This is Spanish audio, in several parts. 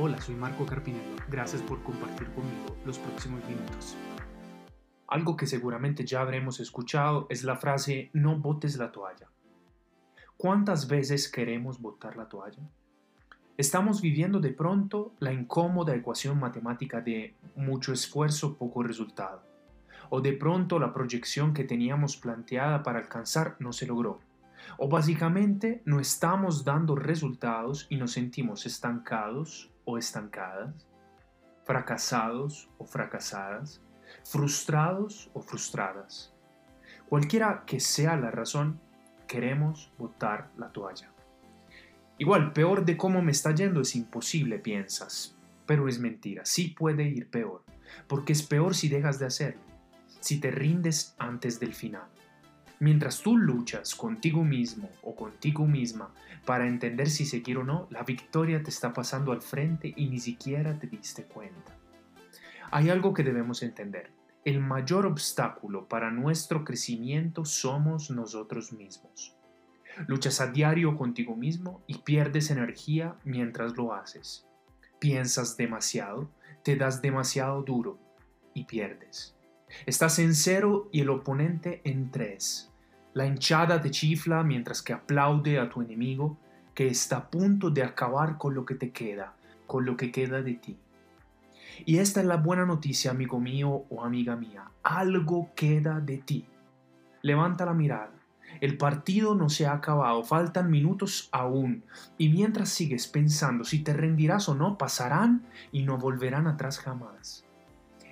Hola, soy Marco Carpinello. Gracias por compartir conmigo los próximos minutos. Algo que seguramente ya habremos escuchado es la frase no botes la toalla. ¿Cuántas veces queremos botar la toalla? Estamos viviendo de pronto la incómoda ecuación matemática de mucho esfuerzo, poco resultado. O de pronto la proyección que teníamos planteada para alcanzar no se logró. O básicamente no estamos dando resultados y nos sentimos estancados o estancadas, fracasados o fracasadas, frustrados o frustradas. Cualquiera que sea la razón, queremos botar la toalla. Igual, peor de cómo me está yendo es imposible, piensas. Pero es mentira, sí puede ir peor, porque es peor si dejas de hacerlo, si te rindes antes del final. Mientras tú luchas contigo mismo o contigo misma para entender si seguir o no, la victoria te está pasando al frente y ni siquiera te diste cuenta. Hay algo que debemos entender. El mayor obstáculo para nuestro crecimiento somos nosotros mismos. Luchas a diario contigo mismo y pierdes energía mientras lo haces. Piensas demasiado, te das demasiado duro y pierdes. Estás en cero y el oponente en tres. La hinchada te chifla mientras que aplaude a tu enemigo que está a punto de acabar con lo que te queda, con lo que queda de ti. Y esta es la buena noticia, amigo mío o amiga mía. Algo queda de ti. Levanta la mirada. El partido no se ha acabado, faltan minutos aún, y mientras sigues pensando si te rendirás o no, pasarán y no volverán atrás jamás.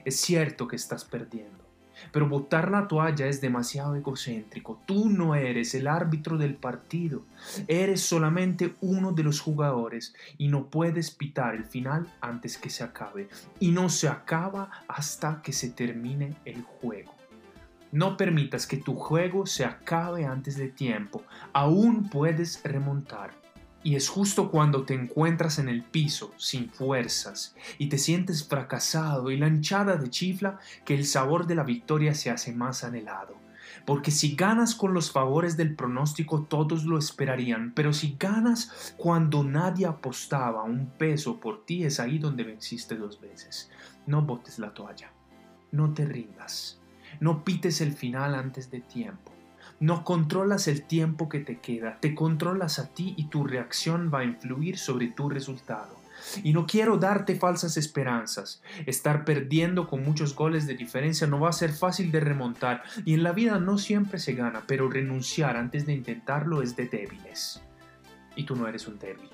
Es cierto que estás perdiendo, pero botar la toalla es demasiado egocéntrico. Tú no eres el árbitro del partido, eres solamente uno de los jugadores y no puedes pitar el final antes que se acabe. Y no se acaba hasta que se termine el juego. No permitas que tu juego se acabe antes de tiempo. Aún puedes remontar. Y es justo cuando te encuentras en el piso, sin fuerzas, y te sientes fracasado y la hinchada de chifla, que el sabor de la victoria se hace más anhelado. Porque si ganas con los favores del pronóstico todos lo esperarían, pero si ganas cuando nadie apostaba un peso por ti es ahí donde venciste dos veces. No botes la toalla, no te rindas, no pites el final antes de tiempo. No controlas el tiempo que te queda, te controlas a ti y tu reacción va a influir sobre tu resultado. Y no quiero darte falsas esperanzas. Estar perdiendo con muchos goles de diferencia no va a ser fácil de remontar y en la vida no siempre se gana, pero renunciar antes de intentarlo es de débiles. Y tú no eres un débil.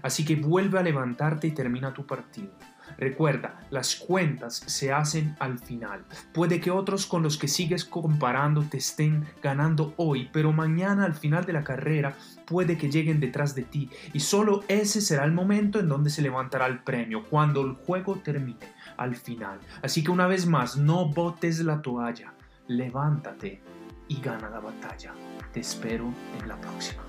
Así que vuelve a levantarte y termina tu partido. Recuerda, las cuentas se hacen al final. Puede que otros con los que sigues comparando te estén ganando hoy, pero mañana al final de la carrera puede que lleguen detrás de ti y solo ese será el momento en donde se levantará el premio, cuando el juego termine, al final. Así que una vez más, no botes la toalla, levántate y gana la batalla. Te espero en la próxima.